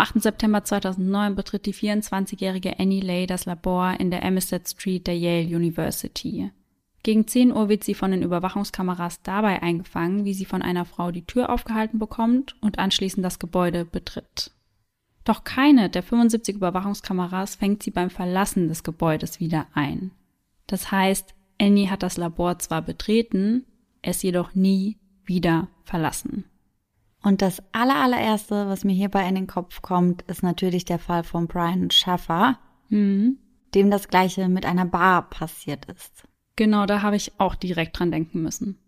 Am 8. September 2009 betritt die 24-jährige Annie Lay das Labor in der Amistad Street der Yale University. Gegen 10 Uhr wird sie von den Überwachungskameras dabei eingefangen, wie sie von einer Frau die Tür aufgehalten bekommt und anschließend das Gebäude betritt. Doch keine der 75 Überwachungskameras fängt sie beim Verlassen des Gebäudes wieder ein. Das heißt, Annie hat das Labor zwar betreten, es jedoch nie wieder verlassen. Und das allerallererste, was mir hierbei in den Kopf kommt, ist natürlich der Fall von Brian Schaffer, Mhm. dem das gleiche mit einer Bar passiert ist. Genau, da habe ich auch direkt dran denken müssen.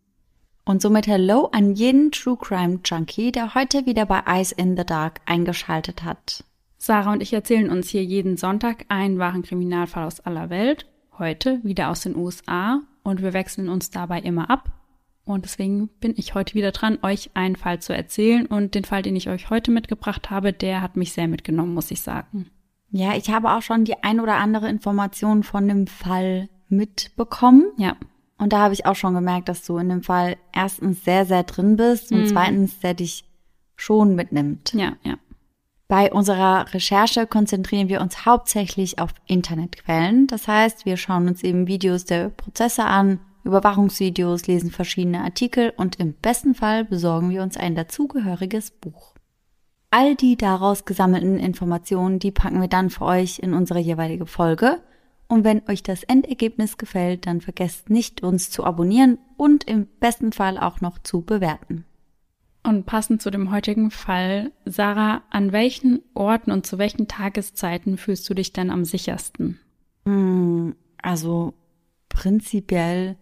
Und somit Hello an jeden True Crime Junkie, der heute wieder bei Eyes in the Dark eingeschaltet hat. Sarah und ich erzählen uns hier jeden Sonntag einen wahren Kriminalfall aus aller Welt, heute wieder aus den USA und wir wechseln uns dabei immer ab. Und deswegen bin ich heute wieder dran, euch einen Fall zu erzählen und den Fall, den ich euch heute mitgebracht habe, der hat mich sehr mitgenommen, muss ich sagen. Ja, ich habe auch schon die ein oder andere Information von dem Fall mitbekommen. Ja, Und da habe ich auch schon gemerkt, dass du in dem Fall erstens sehr, sehr drin bist und Mhm. zweitens, der dich schon mitnimmt. ja, ja. Bei unserer Recherche konzentrieren wir uns hauptsächlich auf Internetquellen. Das heißt, wir schauen uns eben Videos der Prozesse an, Überwachungsvideos, lesen verschiedene Artikel und im besten Fall besorgen wir uns ein dazugehöriges Buch. All die daraus gesammelten Informationen, die packen wir dann für euch in unsere jeweilige Folge. Und wenn euch das Endergebnis gefällt, dann vergesst nicht, uns zu abonnieren und im besten Fall auch noch zu bewerten. Und passend zu dem heutigen Fall, Sarah, an welchen Orten und zu welchen Tageszeiten fühlst du dich denn am sichersten? Hm, also prinzipiell,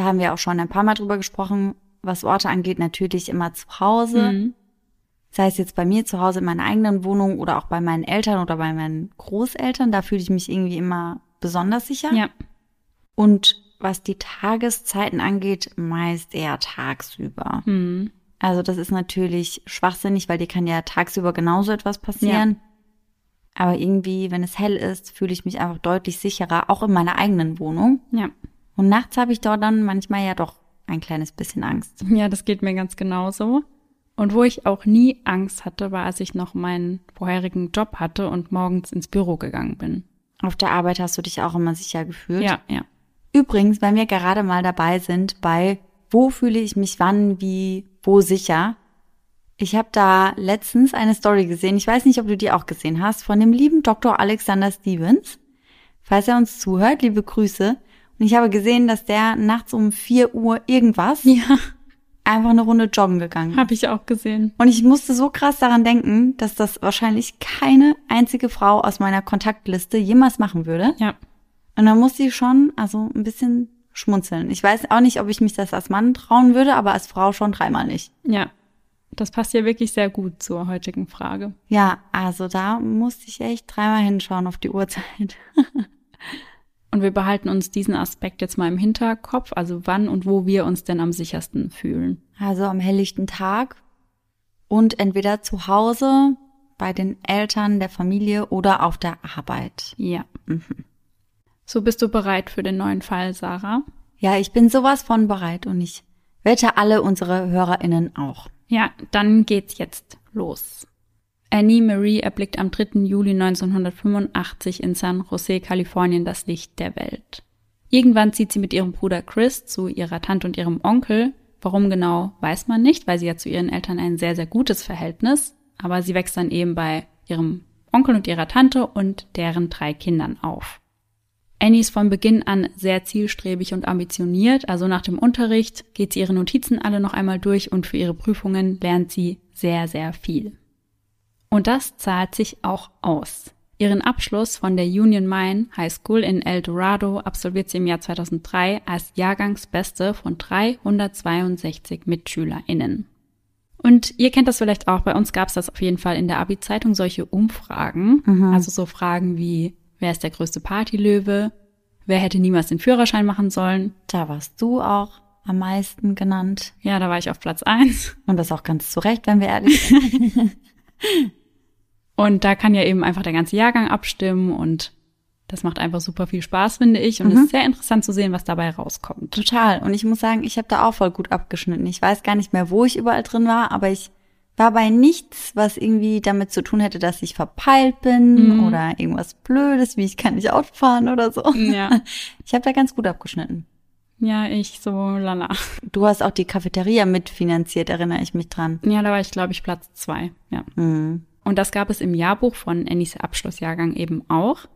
da haben wir auch schon ein paar Mal drüber gesprochen, was Orte angeht, natürlich immer zu Hause. Mhm. Sei es jetzt bei mir zu Hause in meiner eigenen Wohnung oder auch bei meinen Eltern oder bei meinen Großeltern, da fühle ich mich irgendwie immer besonders sicher. Ja, Und was die Tageszeiten angeht, meist eher tagsüber. mhm. Also das ist natürlich schwachsinnig, weil dir kann ja tagsüber genauso etwas passieren. Aber irgendwie, wenn es hell ist, fühle ich mich einfach deutlich sicherer, auch in meiner eigenen Wohnung. ja. Und nachts habe ich dort dann manchmal ja doch ein kleines bisschen Angst. Ja, das geht mir ganz genauso. Und wo ich auch nie Angst hatte, war, als ich noch meinen vorherigen Job hatte und morgens ins Büro gegangen bin. Auf der Arbeit hast du dich auch immer sicher gefühlt. Ja, ja. Übrigens, wenn wir gerade mal dabei sind bei wo fühle ich mich wann, wie, wo sicher. Ich habe da letztens eine Story gesehen, ich weiß nicht, ob du die auch gesehen hast, von dem lieben Dr. Alexander Stevens. Falls er uns zuhört, liebe Grüße. Und ich habe gesehen, dass der nachts um 4 Uhr irgendwas Ja, einfach eine Runde joggen gegangen ist. habe ich auch gesehen. Und ich musste so krass daran denken, dass das wahrscheinlich keine einzige Frau aus meiner Kontaktliste jemals machen würde. Ja, Und dann musste ich schon, also ein bisschen schmunzeln. Ich weiß auch nicht, ob ich mich das als Mann trauen würde, aber als Frau schon dreimal nicht. ja. Das passt ja wirklich sehr gut zur heutigen Frage. Ja, also da musste ich echt dreimal hinschauen auf die Uhrzeit. Und wir behalten uns diesen Aspekt jetzt mal im Hinterkopf, also wann und wo wir uns denn am sichersten fühlen. Also am helllichten Tag und entweder zu Hause, bei den Eltern, der Familie oder auf der Arbeit. Ja. So bist du bereit für den neuen Fall, Sarah? Ja, ich bin sowas von bereit und ich wette alle unsere HörerInnen auch. Ja, dann geht's jetzt los. Annie Marie erblickt am 3. Juli 1985 in San Jose, Kalifornien das Licht der Welt. Irgendwann zieht sie mit ihrem Bruder Chris zu ihrer Tante und ihrem Onkel. Warum genau, weiß man nicht, weil sie ja zu ihren Eltern ein sehr, sehr gutes Verhältnis, aber sie wächst dann eben bei ihrem Onkel und ihrer Tante und deren drei Kindern auf. Annie ist von Beginn an sehr zielstrebig und ambitioniert, also nach dem Unterricht geht sie ihre Notizen alle noch einmal durch und für ihre Prüfungen lernt sie sehr, sehr viel. Und das zahlt sich auch aus. Ihren Abschluss von der Union Mine High School in El Dorado absolviert sie im Jahr 2003 als Jahrgangsbeste von 362 MitschülerInnen. Und ihr kennt das vielleicht auch, bei uns gab es das auf jeden Fall in der Abi-Zeitung, solche Umfragen. Also so Fragen wie, wer ist der größte Partylöwe? Wer hätte niemals den Führerschein machen sollen? Da warst du auch am meisten genannt. Ja, da war ich auf Platz eins. Und das auch ganz zu Recht, wenn wir ehrlich sind. Und da kann ja eben einfach der ganze Jahrgang abstimmen und das macht einfach super viel Spaß, finde ich. Und es ist sehr interessant zu sehen, was dabei rauskommt. Total. Und ich muss sagen, ich habe da auch voll gut abgeschnitten. Ich weiß gar nicht mehr, wo ich überall drin war, aber ich war bei nichts, was irgendwie damit zu tun hätte, dass ich verpeilt bin Mhm. oder irgendwas Blödes, wie ich kann nicht Auto fahren oder so. Ja. Ich habe da ganz gut abgeschnitten. Ja, ich so lala. Du hast auch die Cafeteria mitfinanziert, erinnere ich mich dran. Ja, da war ich, glaube ich, Platz zwei. Ja. Hm. Und das gab es im Jahrbuch von Annies Abschlussjahrgang eben auch.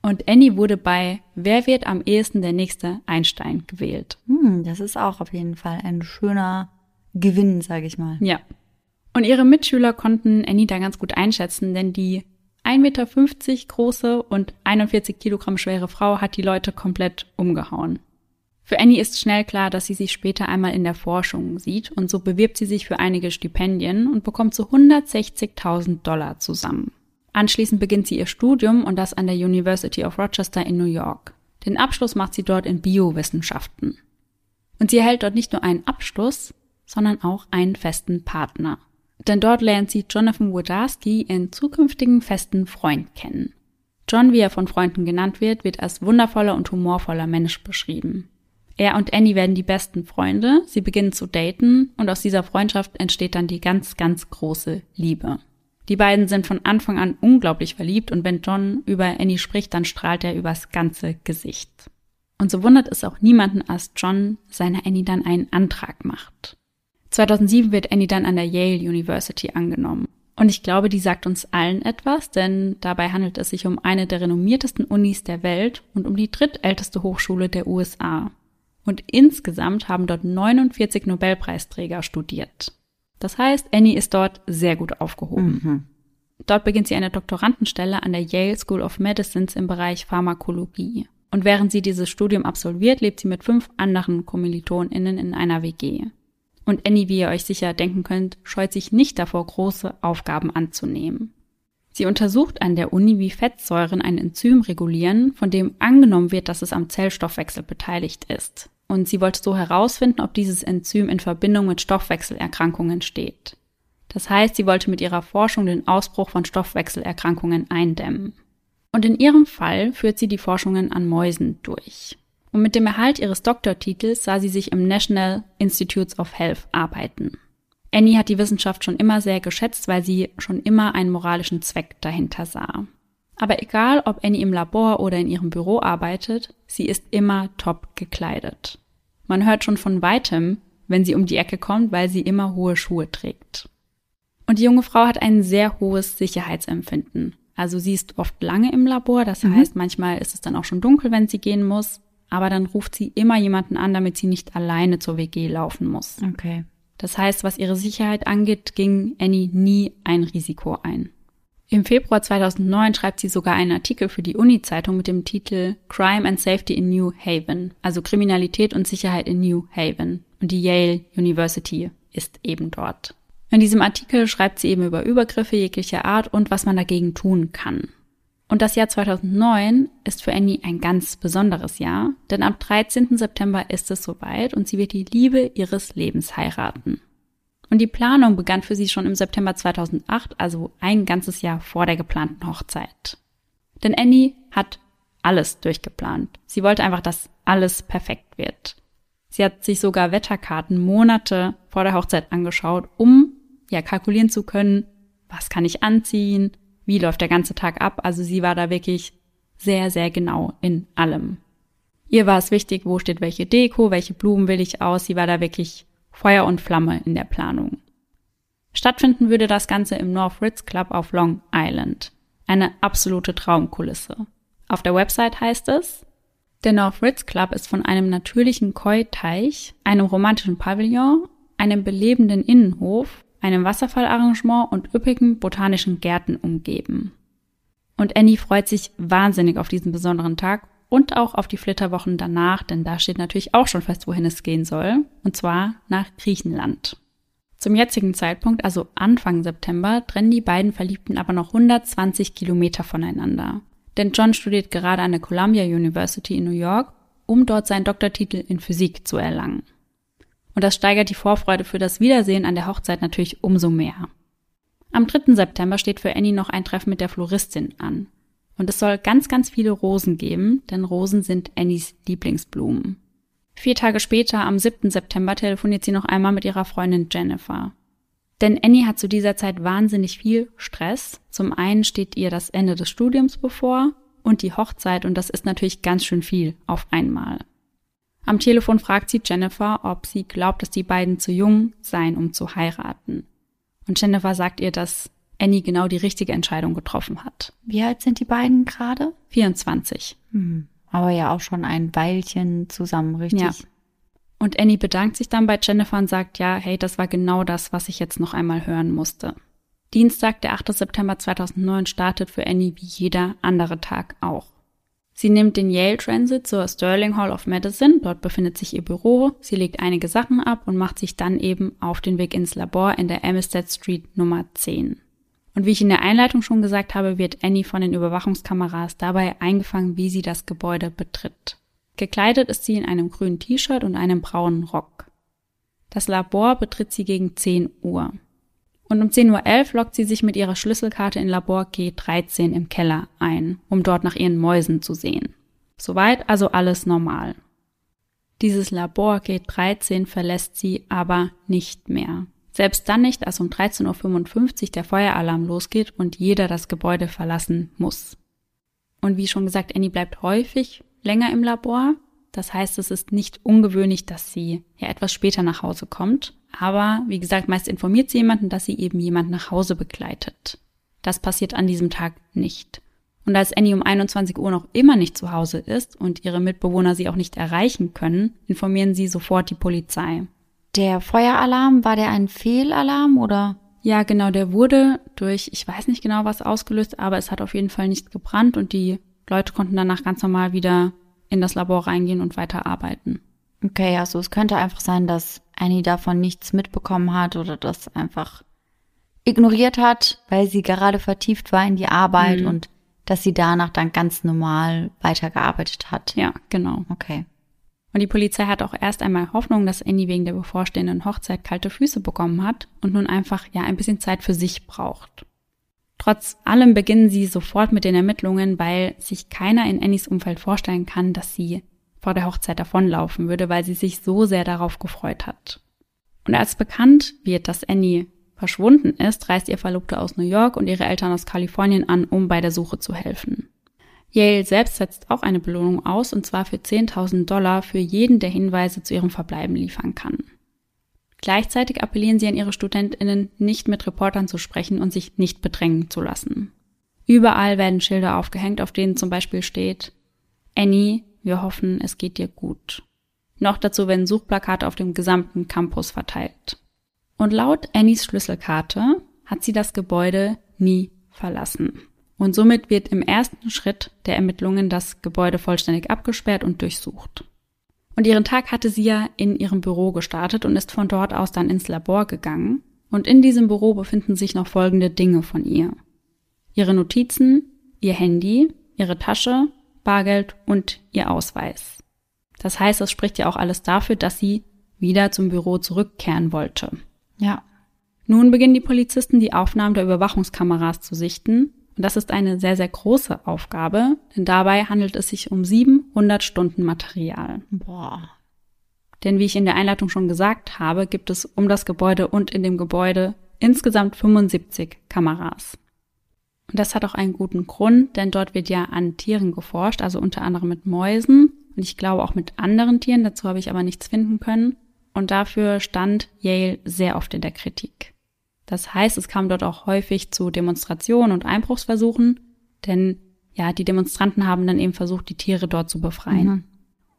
Und Annie wurde bei Wer wird am ehesten der nächste Einstein gewählt. Hm, das ist auch auf jeden Fall ein schöner Gewinn, sage ich mal. Ja. Und ihre Mitschüler konnten Annie da ganz gut einschätzen, denn die 1,50 Meter große und 41 Kilogramm schwere Frau hat die Leute komplett umgehauen. Für Annie ist schnell klar, dass sie sich später einmal in der Forschung sieht und so bewirbt sie sich für einige Stipendien und bekommt so 160.000 Dollar zusammen. Anschließend beginnt sie ihr Studium und das an der University of Rochester in New York. Den Abschluss macht sie dort in Biowissenschaften. Und sie erhält dort nicht nur einen Abschluss, sondern auch einen festen Partner. Denn dort lernt sie Jonathan Wodarski, ihren zukünftigen festen Freund, kennen. John, wie er von Freunden genannt wird, wird als wundervoller und humorvoller Mensch beschrieben. Er und Annie werden die besten Freunde, sie beginnen zu daten und aus dieser Freundschaft entsteht dann die ganz, ganz große Liebe. Die beiden sind von Anfang an unglaublich verliebt und wenn John über Annie spricht, dann strahlt er übers ganze Gesicht. Und so wundert es auch niemanden, als John seiner Annie dann einen Antrag macht. 2007 wird Annie dann an der Yale University angenommen. Und ich glaube, die sagt uns allen etwas, denn dabei handelt es sich um eine der renommiertesten Unis der Welt und um die drittälteste Hochschule der USA. Und insgesamt haben dort 49 Nobelpreisträger studiert. Das heißt, Annie ist dort sehr gut aufgehoben. Mhm. Dort beginnt sie eine Doktorandenstelle an der Yale School of Medicines im Bereich Pharmakologie. Und während sie dieses Studium absolviert, lebt sie mit fünf anderen KommilitonInnen in einer WG. Und Annie, wie ihr euch sicher denken könnt, scheut sich nicht davor, große Aufgaben anzunehmen. Sie untersucht an der Uni, wie Fettsäuren ein Enzym regulieren, von dem angenommen wird, dass es am Zellstoffwechsel beteiligt ist. Und sie wollte so herausfinden, ob dieses Enzym in Verbindung mit Stoffwechselerkrankungen steht. Das heißt, sie wollte mit ihrer Forschung den Ausbruch von Stoffwechselerkrankungen eindämmen. Und in ihrem Fall führt sie die Forschungen an Mäusen durch. Und mit dem Erhalt ihres Doktortitels sah sie sich im National Institutes of Health arbeiten. Annie hat die Wissenschaft schon immer sehr geschätzt, weil sie schon immer einen moralischen Zweck dahinter sah. Aber egal, ob Annie im Labor oder in ihrem Büro arbeitet, sie ist immer top gekleidet. Man hört schon von weitem, wenn sie um die Ecke kommt, weil sie immer hohe Schuhe trägt. Und die junge Frau hat ein sehr hohes Sicherheitsempfinden. Also sie ist oft lange im Labor, das Mhm. heißt, manchmal ist es dann auch schon dunkel, wenn sie gehen muss, aber dann ruft sie immer jemanden an, damit sie nicht alleine zur WG laufen muss. Okay. Das heißt, was ihre Sicherheit angeht, ging Annie nie ein Risiko ein. Im Februar 2009 schreibt sie sogar einen Artikel für die Uni-Zeitung mit dem Titel Crime and Safety in New Haven, also Kriminalität und Sicherheit in New Haven. Und die Yale University ist eben dort. In diesem Artikel schreibt sie eben über Übergriffe jeglicher Art und was man dagegen tun kann. Und das Jahr 2009 ist für Annie ein ganz besonderes Jahr, denn am 13. September ist es soweit und sie wird die Liebe ihres Lebens heiraten. Und die Planung begann für sie schon im September 2008, also ein ganzes Jahr vor der geplanten Hochzeit. Denn Annie hat alles durchgeplant. Sie wollte einfach, dass alles perfekt wird. Sie hat sich sogar Wetterkarten Monate vor der Hochzeit angeschaut, um ja kalkulieren zu können, was kann ich anziehen, wie läuft der ganze Tag ab. Also sie war da wirklich sehr, sehr genau in allem. Ihr war es wichtig, wo steht welche Deko, welche Blumen will ich aus. Sie war da wirklich Feuer und Flamme in der Planung. Stattfinden würde das Ganze im North Ritz Club auf Long Island. Eine absolute Traumkulisse. Auf der Website heißt es, der North Ritz Club ist von einem natürlichen Koi-Teich, einem romantischen Pavillon, einem belebenden Innenhof, einem Wasserfallarrangement und üppigen botanischen Gärten umgeben. Und Annie freut sich wahnsinnig auf diesen besonderen Tag und auch auf die Flitterwochen danach, denn da steht natürlich auch schon fest, wohin es gehen soll, und zwar nach Griechenland. Zum jetzigen Zeitpunkt, also Anfang September, trennen die beiden Verliebten aber noch 120 Kilometer voneinander. Denn John studiert gerade an der Columbia University in New York, um dort seinen Doktortitel in Physik zu erlangen. Und das steigert die Vorfreude für das Wiedersehen an der Hochzeit natürlich umso mehr. Am 3. September steht für Annie noch ein Treffen mit der Floristin an. Und es soll ganz, ganz viele Rosen geben, denn Rosen sind Annies Lieblingsblumen. Vier Tage später, am 7. September, telefoniert sie noch einmal mit ihrer Freundin Jennifer. Denn Annie hat zu dieser Zeit wahnsinnig viel Stress. Zum einen steht ihr das Ende des Studiums bevor und die Hochzeit und das ist natürlich ganz schön viel auf einmal. Am Telefon fragt sie Jennifer, ob sie glaubt, dass die beiden zu jung seien, um zu heiraten. Und Jennifer sagt ihr, dass Annie genau die richtige Entscheidung getroffen hat. Wie alt sind die beiden gerade? 24. Hm. Aber ja auch schon ein Weilchen zusammen, richtig? Ja. Und Annie bedankt sich dann bei Jennifer und sagt, ja, hey, das war genau das, was ich jetzt noch einmal hören musste. Dienstag, der 8. September 2009 startet für Annie wie jeder andere Tag auch. Sie nimmt den Yale Transit zur Sterling Hall of Medicine, dort befindet sich ihr Büro, sie legt einige Sachen ab und macht sich dann eben auf den Weg ins Labor in der Amistad Street Nummer 10. Und wie ich in der Einleitung schon gesagt habe, wird Annie von den Überwachungskameras dabei eingefangen, wie sie das Gebäude betritt. Gekleidet ist sie in einem grünen T-Shirt und einem braunen Rock. Das Labor betritt sie gegen 10 Uhr. Und um 10.11 Uhr lockt sie sich mit ihrer Schlüsselkarte in Labor G13 im Keller ein, um dort nach ihren Mäusen zu sehen. Soweit also alles normal. Dieses Labor G13 verlässt sie aber nicht mehr. Selbst dann nicht, als um 13.55 Uhr der Feueralarm losgeht und jeder das Gebäude verlassen muss. Und wie schon gesagt, Annie bleibt häufig länger im Labor. Das heißt, es ist nicht ungewöhnlich, dass sie ja etwas später nach Hause kommt. Aber wie gesagt, meist informiert sie jemanden, dass sie eben jemand nach Hause begleitet. Das passiert an diesem Tag nicht. Und als Annie um 21 Uhr noch immer nicht zu Hause ist und ihre Mitbewohner sie auch nicht erreichen können, informieren sie sofort die Polizei. Der Feueralarm, war der ein Fehlalarm oder? Ja, genau, der wurde durch, ich weiß nicht genau was ausgelöst, aber es hat auf jeden Fall nicht gebrannt und die Leute konnten danach ganz normal wieder in das Labor reingehen und weiterarbeiten. Okay, also es könnte einfach sein, dass Annie davon nichts mitbekommen hat oder das einfach ignoriert hat, weil sie gerade vertieft war in die Arbeit mhm. und dass sie danach dann ganz normal weitergearbeitet hat. Ja, genau. Okay. Und die Polizei hat auch erst einmal Hoffnung, dass Annie wegen der bevorstehenden Hochzeit kalte Füße bekommen hat und nun einfach ja ein bisschen Zeit für sich braucht. Trotz allem beginnen sie sofort mit den Ermittlungen, weil sich keiner in Annies Umfeld vorstellen kann, dass sie vor der Hochzeit davonlaufen würde, weil sie sich so sehr darauf gefreut hat. Und als bekannt wird, dass Annie verschwunden ist, reist ihr Verlobter aus New York und ihre Eltern aus Kalifornien an, um bei der Suche zu helfen. Yale selbst setzt auch eine Belohnung aus, und zwar für 10.000 Dollar für jeden, der Hinweise zu ihrem Verbleiben liefern kann. Gleichzeitig appellieren sie an ihre Studentinnen, nicht mit Reportern zu sprechen und sich nicht bedrängen zu lassen. Überall werden Schilder aufgehängt, auf denen zum Beispiel steht, Annie, wir hoffen, es geht dir gut. Noch dazu werden Suchplakate auf dem gesamten Campus verteilt. Und laut Annies Schlüsselkarte hat sie das Gebäude nie verlassen. Und somit wird im ersten Schritt der Ermittlungen das Gebäude vollständig abgesperrt und durchsucht. Und ihren Tag hatte sie ja in ihrem Büro gestartet und ist von dort aus dann ins Labor gegangen. Und in diesem Büro befinden sich noch folgende Dinge von ihr. Ihre Notizen, ihr Handy, ihre Tasche, Bargeld und ihr Ausweis. Das heißt, es spricht ja auch alles dafür, dass sie wieder zum Büro zurückkehren wollte. Ja. Nun beginnen die Polizisten die Aufnahmen der Überwachungskameras zu sichten und das ist eine sehr, sehr große Aufgabe, denn dabei handelt es sich um 700 Stunden Material. Boah. Denn wie ich in der Einleitung schon gesagt habe, gibt es um das Gebäude und in dem Gebäude insgesamt 75 Kameras. Und das hat auch einen guten Grund, denn dort wird ja an Tieren geforscht, also unter anderem mit Mäusen und ich glaube auch mit anderen Tieren, dazu habe ich aber nichts finden können. Und dafür stand Yale sehr oft in der Kritik. Das heißt, es kam dort auch häufig zu Demonstrationen und Einbruchsversuchen, denn ja, die Demonstranten haben dann eben versucht, die Tiere dort zu befreien. Mhm.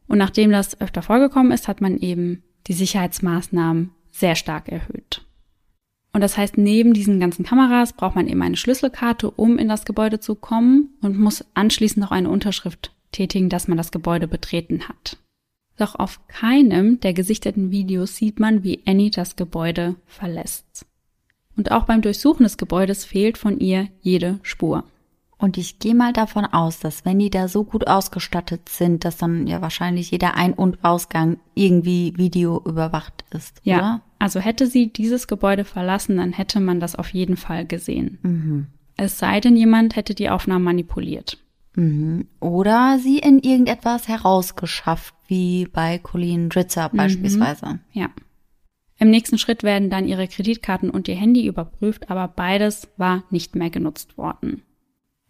Und nachdem das öfter vorgekommen ist, hat man eben die Sicherheitsmaßnahmen sehr stark erhöht. Und das heißt, neben diesen ganzen Kameras braucht man eben eine Schlüsselkarte, um in das Gebäude zu kommen und muss anschließend noch eine Unterschrift tätigen, dass man das Gebäude betreten hat. Doch auf keinem der gesichteten Videos sieht man, wie Annie das Gebäude verlässt und auch beim Durchsuchen des Gebäudes fehlt von ihr jede Spur. Und ich gehe mal davon aus, dass wenn die da so gut ausgestattet sind, dass dann ja wahrscheinlich jeder Ein- und Ausgang irgendwie Video überwacht ist. Ja. Oder? Also hätte sie dieses Gebäude verlassen, dann hätte man das auf jeden Fall gesehen. Mhm. Es sei denn, jemand hätte die Aufnahmen manipuliert. Mhm. Oder sie in irgendetwas herausgeschafft, wie bei Colleen Dritzer mhm. beispielsweise. Ja. Im nächsten Schritt werden dann ihre Kreditkarten und ihr Handy überprüft, aber beides war nicht mehr genutzt worden.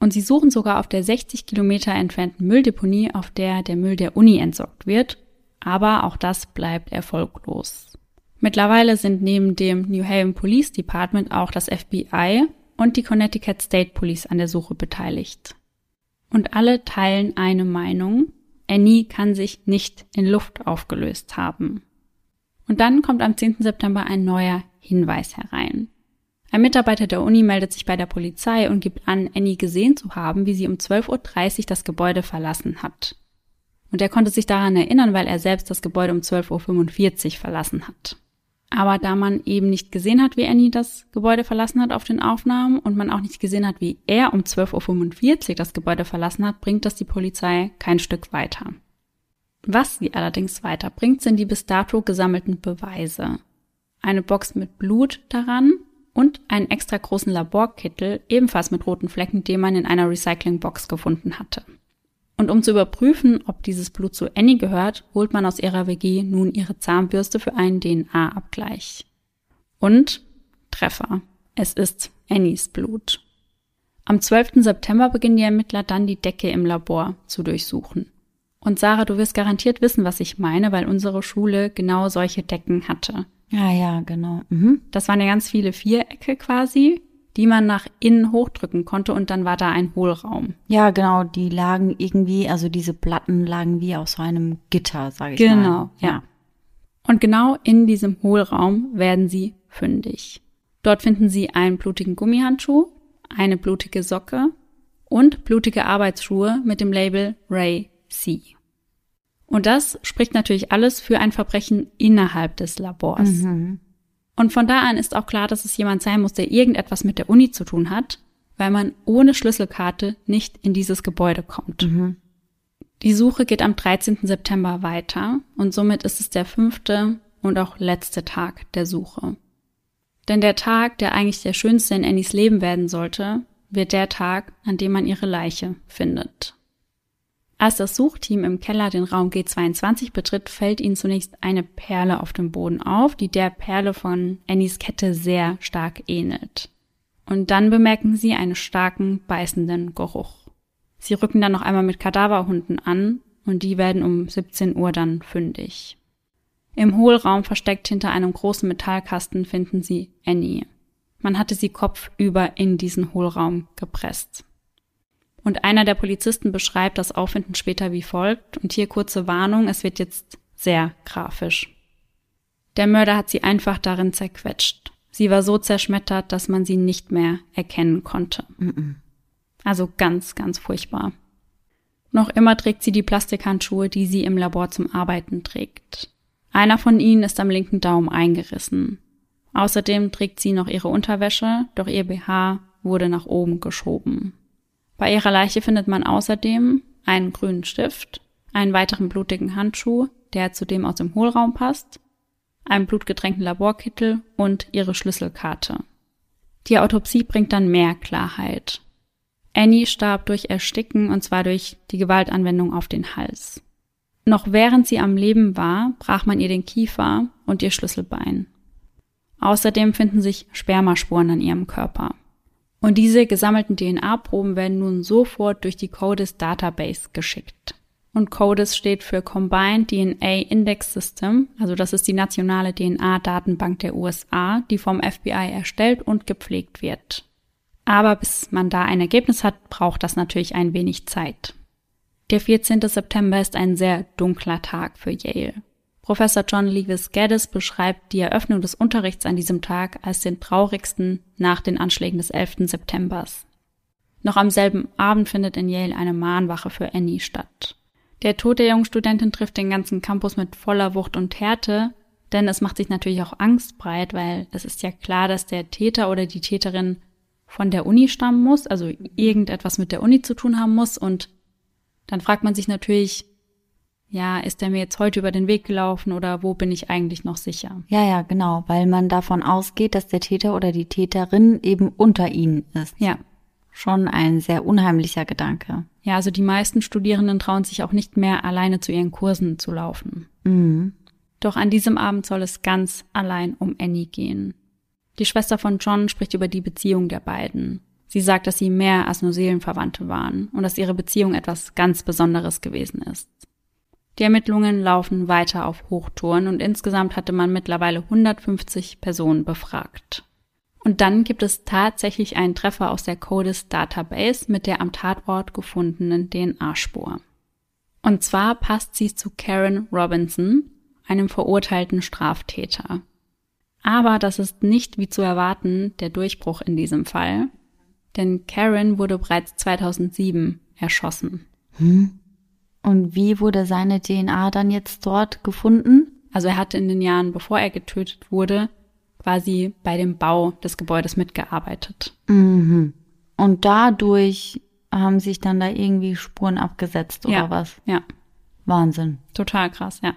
Und sie suchen sogar auf der 60 Kilometer entfernten Mülldeponie, auf der der Müll der Uni entsorgt wird, aber auch das bleibt erfolglos. Mittlerweile sind neben dem New Haven Police Department auch das FBI und die Connecticut State Police an der Suche beteiligt. Und alle teilen eine Meinung, Annie kann sich nicht in Luft aufgelöst haben. Und dann kommt am 10. September ein neuer Hinweis herein. Ein Mitarbeiter der Uni meldet sich bei der Polizei und gibt an, Annie gesehen zu haben, wie sie um 12.30 Uhr das Gebäude verlassen hat. Und er konnte sich daran erinnern, weil er selbst das Gebäude um 12.45 Uhr verlassen hat. Aber da man eben nicht gesehen hat, wie Annie das Gebäude verlassen hat auf den Aufnahmen und man auch nicht gesehen hat, wie er um 12.45 Uhr das Gebäude verlassen hat, bringt das die Polizei kein Stück weiter. Was sie allerdings weiterbringt, sind die bis dato gesammelten Beweise. Eine Box mit Blut daran und einen extra großen Laborkittel, ebenfalls mit roten Flecken, den man in einer Recyclingbox gefunden hatte. Und um zu überprüfen, ob dieses Blut zu Annie gehört, holt man aus ihrer WG nun ihre Zahnbürste für einen DNA-Abgleich. Und Treffer. Es ist Annies Blut. Am 12. September beginnen die Ermittler dann die Decke im Labor zu durchsuchen. Und Sarah, du wirst garantiert wissen, was ich meine, weil unsere Schule genau solche Decken hatte. Ja, ja, genau. Mhm. Das waren ja ganz viele Vierecke quasi die man nach innen hochdrücken konnte und dann war da ein Hohlraum. Ja, genau, die lagen irgendwie, also diese Platten lagen wie aus so einem Gitter, sage ich genau, mal. Genau, ja. Und genau in diesem Hohlraum werden sie fündig. Dort finden sie einen blutigen Gummihandschuh, eine blutige Socke und blutige Arbeitsschuhe mit dem Label Ray C. Und das spricht natürlich alles für ein Verbrechen innerhalb des Labors. Mhm. Und von da an ist auch klar, dass es jemand sein muss, der irgendetwas mit der Uni zu tun hat, weil man ohne Schlüsselkarte nicht in dieses Gebäude kommt. Mhm. Die Suche geht am 13. September weiter und somit ist es der fünfte und auch letzte Tag der Suche. Denn der Tag, der eigentlich der schönste in Annies Leben werden sollte, wird der Tag, an dem man ihre Leiche findet. Als das Suchteam im Keller den Raum G22 betritt, fällt ihnen zunächst eine Perle auf dem Boden auf, die der Perle von Annies Kette sehr stark ähnelt. Und dann bemerken sie einen starken, beißenden Geruch. Sie rücken dann noch einmal mit Kadaverhunden an und die werden um 17 Uhr dann fündig. Im Hohlraum versteckt hinter einem großen Metallkasten finden sie Annie. Man hatte sie kopfüber in diesen Hohlraum gepresst. Und einer der Polizisten beschreibt das Auffinden später wie folgt. Und hier kurze Warnung, es wird jetzt sehr grafisch. Der Mörder hat sie einfach darin zerquetscht. Sie war so zerschmettert, dass man sie nicht mehr erkennen konnte. Also ganz, ganz furchtbar. Noch immer trägt sie die Plastikhandschuhe, die sie im Labor zum Arbeiten trägt. Einer von ihnen ist am linken Daumen eingerissen. Außerdem trägt sie noch ihre Unterwäsche, doch ihr BH wurde nach oben geschoben. Bei ihrer Leiche findet man außerdem einen grünen Stift, einen weiteren blutigen Handschuh, der zudem aus dem Hohlraum passt, einen blutgetränkten Laborkittel und ihre Schlüsselkarte. Die Autopsie bringt dann mehr Klarheit. Annie starb durch Ersticken und zwar durch die Gewaltanwendung auf den Hals. Noch während sie am Leben war, brach man ihr den Kiefer und ihr Schlüsselbein. Außerdem finden sich Spermaspuren an ihrem Körper. Und diese gesammelten DNA-Proben werden nun sofort durch die CODIS Database geschickt. Und CODIS steht für Combined DNA Index System, also das ist die nationale DNA-Datenbank der USA, die vom FBI erstellt und gepflegt wird. Aber bis man da ein Ergebnis hat, braucht das natürlich ein wenig Zeit. Der 14. September ist ein sehr dunkler Tag für Yale. Professor John Lewis Gaddis beschreibt die Eröffnung des Unterrichts an diesem Tag als den traurigsten nach den Anschlägen des 11. Septembers. Noch am selben Abend findet in Yale eine Mahnwache für Annie statt. Der Tod der jungen Studentin trifft den ganzen Campus mit voller Wucht und Härte, denn es macht sich natürlich auch Angst breit, weil es ist ja klar, dass der Täter oder die Täterin von der Uni stammen muss, also irgendetwas mit der Uni zu tun haben muss und dann fragt man sich natürlich, ja, ist der mir jetzt heute über den Weg gelaufen oder wo bin ich eigentlich noch sicher? Ja, ja, genau, weil man davon ausgeht, dass der Täter oder die Täterin eben unter ihnen ist. Ja. Schon ein sehr unheimlicher Gedanke. Ja, also die meisten Studierenden trauen sich auch nicht mehr alleine zu ihren Kursen zu laufen. Mhm. Doch an diesem Abend soll es ganz allein um Annie gehen. Die Schwester von John spricht über die Beziehung der beiden. Sie sagt, dass sie mehr als nur Seelenverwandte waren und dass ihre Beziehung etwas ganz Besonderes gewesen ist. Die Ermittlungen laufen weiter auf Hochtouren und insgesamt hatte man mittlerweile 150 Personen befragt. Und dann gibt es tatsächlich einen Treffer aus der CODIS Database mit der am Tatort gefundenen DNA-Spur. Und zwar passt sie zu Karen Robinson, einem verurteilten Straftäter. Aber das ist nicht wie zu erwarten der Durchbruch in diesem Fall, denn Karen wurde bereits 2007 erschossen. Hm? Und wie wurde seine DNA dann jetzt dort gefunden? Also er hatte in den Jahren, bevor er getötet wurde, quasi bei dem Bau des Gebäudes mitgearbeitet. Mhm. Und dadurch haben sich dann da irgendwie Spuren abgesetzt oder ja, was? Ja. Wahnsinn. Total krass, ja.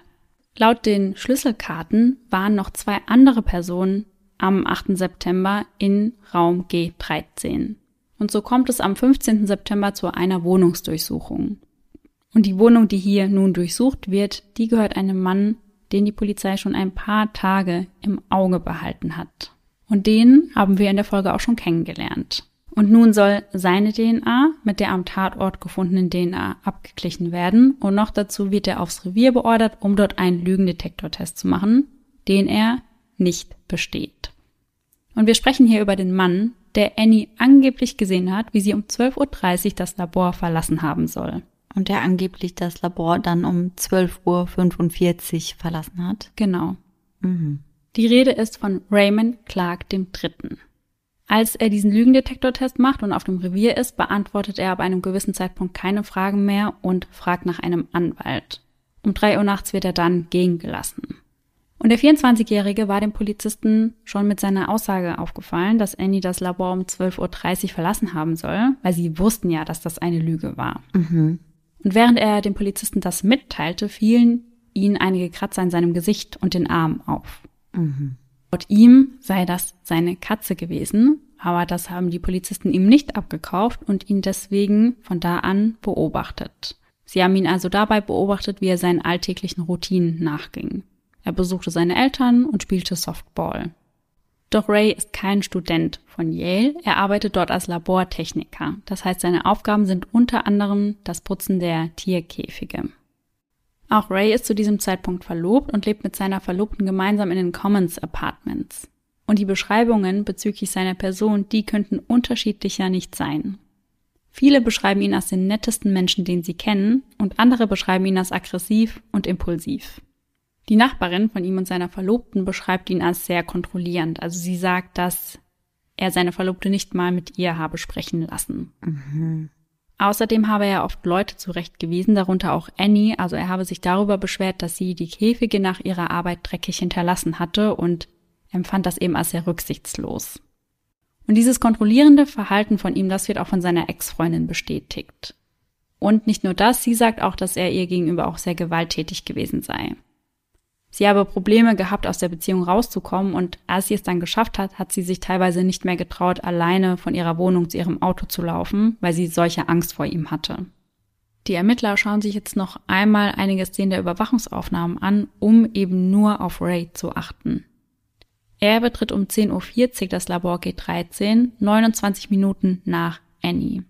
Laut den Schlüsselkarten waren noch zwei andere Personen am 8. September in Raum G13. Und so kommt es am 15. September zu einer Wohnungsdurchsuchung. Und die Wohnung, die hier nun durchsucht wird, die gehört einem Mann, den die Polizei schon ein paar Tage im Auge behalten hat. Und den haben wir in der Folge auch schon kennengelernt. Und nun soll seine DNA mit der am Tatort gefundenen DNA abgeglichen werden und noch dazu wird er aufs Revier beordert, um dort einen Lügendetektortest zu machen, den er nicht besteht. Und wir sprechen hier über den Mann, der Annie angeblich gesehen hat, wie sie um 12.30 Uhr das Labor verlassen haben soll. Und der angeblich das Labor dann um 12.45 Uhr verlassen hat. Genau. Mhm. Die Rede ist von Raymond Clark III. Als er diesen Lügendetektortest macht und auf dem Revier ist, beantwortet er ab einem gewissen Zeitpunkt keine Fragen mehr und fragt nach einem Anwalt. Um drei Uhr nachts wird er dann gehen gelassen. Und der 24-Jährige war dem Polizisten schon mit seiner Aussage aufgefallen, dass Annie das Labor um 12.30 Uhr verlassen haben soll, weil sie wussten ja, dass das eine Lüge war. Mhm. Und während er dem Polizisten das mitteilte, fielen ihn einige Kratzer in seinem Gesicht und den Arm auf. Mhm. Laut ihm sei das seine Katze gewesen, aber das haben die Polizisten ihm nicht abgekauft und ihn deswegen von da an beobachtet. Sie haben ihn also dabei beobachtet, wie er seinen alltäglichen Routinen nachging. Er besuchte seine Eltern und spielte Softball. Doch Ray ist kein Student von Yale, er arbeitet dort als Labortechniker. Das heißt, seine Aufgaben sind unter anderem das Putzen der Tierkäfige. Auch Ray ist zu diesem Zeitpunkt verlobt und lebt mit seiner Verlobten gemeinsam in den Commons Apartments. Und die Beschreibungen bezüglich seiner Person, die könnten unterschiedlicher nicht sein. Viele beschreiben ihn als den nettesten Menschen, den sie kennen, und andere beschreiben ihn als aggressiv und impulsiv. Die Nachbarin von ihm und seiner Verlobten beschreibt ihn als sehr kontrollierend. Also sie sagt, dass er seine Verlobte nicht mal mit ihr habe sprechen lassen. Mhm. Außerdem habe er oft Leute zurechtgewiesen, darunter auch Annie, also er habe sich darüber beschwert, dass sie die Käfige nach ihrer Arbeit dreckig hinterlassen hatte und empfand das eben als sehr rücksichtslos. Und dieses kontrollierende Verhalten von ihm, das wird auch von seiner Ex-Freundin bestätigt. Und nicht nur das, sie sagt auch, dass er ihr gegenüber auch sehr gewalttätig gewesen sei. Sie habe Probleme gehabt, aus der Beziehung rauszukommen und als sie es dann geschafft hat, hat sie sich teilweise nicht mehr getraut, alleine von ihrer Wohnung zu ihrem Auto zu laufen, weil sie solche Angst vor ihm hatte. Die Ermittler schauen sich jetzt noch einmal einige Szenen der Überwachungsaufnahmen an, um eben nur auf Ray zu achten. Er betritt um 10.40 Uhr das Labor G13, 29 Minuten nach Annie.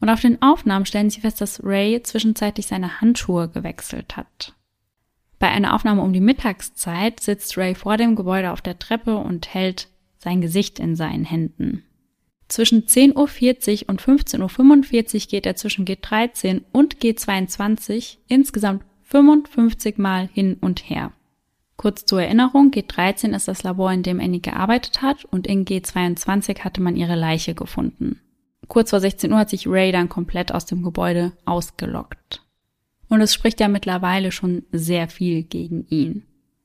Und auf den Aufnahmen stellen sie fest, dass Ray zwischenzeitlich seine Handschuhe gewechselt hat. Bei einer Aufnahme um die Mittagszeit sitzt Ray vor dem Gebäude auf der Treppe und hält sein Gesicht in seinen Händen. Zwischen 10.40 Uhr und 15.45 Uhr geht er zwischen G13 und G22 insgesamt 55 Mal hin und her. Kurz zur Erinnerung, G13 ist das Labor, in dem Annie gearbeitet hat und in G22 hatte man ihre Leiche gefunden. Kurz vor 16 Uhr hat sich Ray dann komplett aus dem Gebäude ausgelockt und es spricht ja mittlerweile schon sehr viel gegen ihn.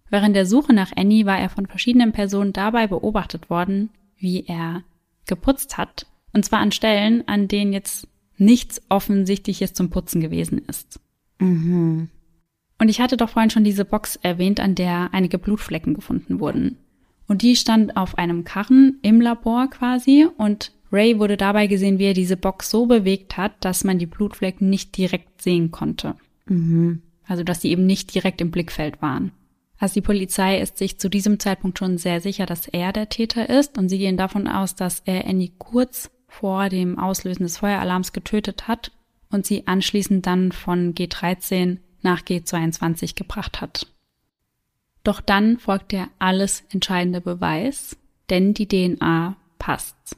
Während der Suche nach Annie war er von verschiedenen Personen dabei beobachtet worden, wie er geputzt hat, und zwar an Stellen, an denen jetzt nichts Offensichtliches zum Putzen gewesen ist. Mhm. Und ich hatte doch vorhin schon diese Box erwähnt, an der einige Blutflecken gefunden wurden. Und die stand auf einem Karren im Labor quasi und Ray wurde dabei gesehen, wie er diese Box so bewegt hat, dass man die Blutflecken nicht direkt sehen konnte. Mhm. Also, dass sie eben nicht direkt im Blickfeld waren. Also die Polizei ist sich zu diesem Zeitpunkt schon sehr sicher, dass er der Täter ist und sie gehen davon aus, dass er Annie kurz vor dem Auslösen des Feueralarms getötet hat und sie anschließend dann von G13 nach G22 gebracht hat. Doch dann folgt der alles entscheidende Beweis, denn die DNA passt.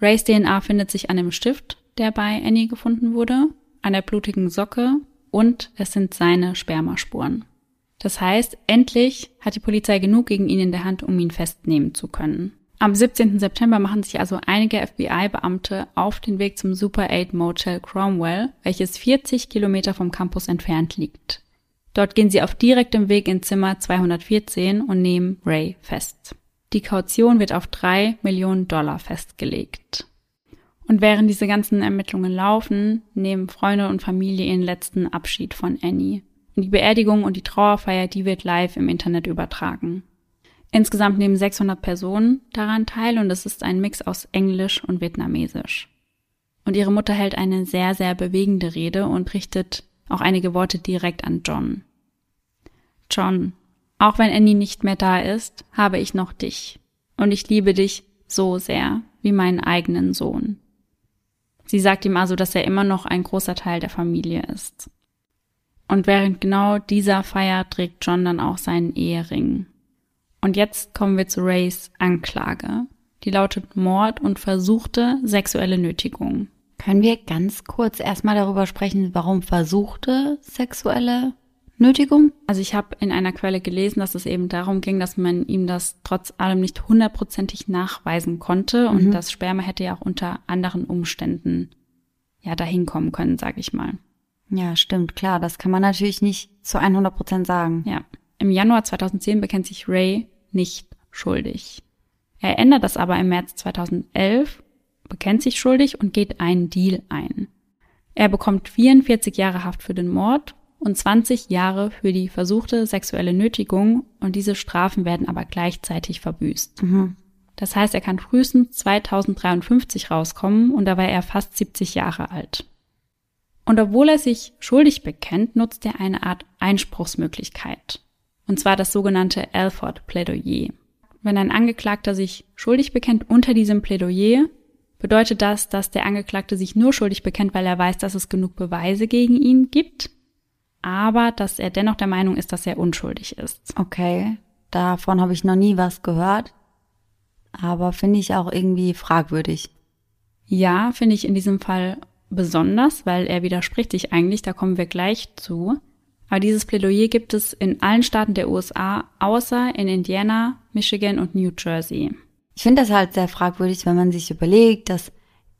Rays DNA findet sich an dem Stift, der bei Annie gefunden wurde, an der blutigen Socke und es sind seine Spermaspuren. Das heißt, endlich hat die Polizei genug gegen ihn in der Hand, um ihn festnehmen zu können. Am 17. September machen sich also einige FBI-Beamte auf den Weg zum Super 8 Motel Cromwell, welches 40 Kilometer vom Campus entfernt liegt. Dort gehen sie auf direktem Weg in Zimmer 214 und nehmen Ray fest. Die Kaution wird auf drei Millionen Dollar festgelegt. Und während diese ganzen Ermittlungen laufen, nehmen Freunde und Familie ihren letzten Abschied von Annie. Und die Beerdigung und die Trauerfeier, die wird live im Internet übertragen. Insgesamt nehmen 600 Personen daran teil und es ist ein Mix aus Englisch und Vietnamesisch. Und ihre Mutter hält eine sehr, sehr bewegende Rede und richtet auch einige Worte direkt an John. John, auch wenn Annie nicht mehr da ist, habe ich noch dich. Und ich liebe dich so sehr wie meinen eigenen Sohn. Sie sagt ihm also, dass er immer noch ein großer Teil der Familie ist. Und während genau dieser Feier trägt John dann auch seinen Ehering. Und jetzt kommen wir zu Rays Anklage. Die lautet Mord und versuchte sexuelle Nötigung. Können wir ganz kurz erstmal darüber sprechen, warum versuchte sexuelle Nötigung? Also ich habe in einer Quelle gelesen, dass es eben darum ging, dass man ihm das trotz allem nicht hundertprozentig nachweisen konnte und mhm. das Sperma hätte ja auch unter anderen Umständen ja dahin kommen können, sag ich mal. Ja, stimmt, klar, das kann man natürlich nicht zu 100 Prozent sagen. Ja. Im Januar 2010 bekennt sich Ray nicht schuldig. Er ändert das aber im März 2011, bekennt sich schuldig und geht einen Deal ein. Er bekommt 44 Jahre Haft für den Mord und 20 Jahre für die versuchte sexuelle Nötigung und diese Strafen werden aber gleichzeitig verbüßt. Mhm. Das heißt, er kann frühestens 2053 rauskommen und da war er fast 70 Jahre alt. Und obwohl er sich schuldig bekennt, nutzt er eine Art Einspruchsmöglichkeit und zwar das sogenannte Alford-Plädoyer. Wenn ein Angeklagter sich schuldig bekennt unter diesem Plädoyer, bedeutet das, dass der Angeklagte sich nur schuldig bekennt, weil er weiß, dass es genug Beweise gegen ihn gibt, aber dass er dennoch der Meinung ist, dass er unschuldig ist. Okay, davon habe ich noch nie was gehört, aber finde ich auch irgendwie fragwürdig. Ja, finde ich in diesem Fall besonders, weil er widerspricht sich eigentlich, da kommen wir gleich zu. Aber dieses Plädoyer gibt es in allen Staaten der USA, außer in Indiana, Michigan und New Jersey. Ich finde das halt sehr fragwürdig, wenn man sich überlegt, dass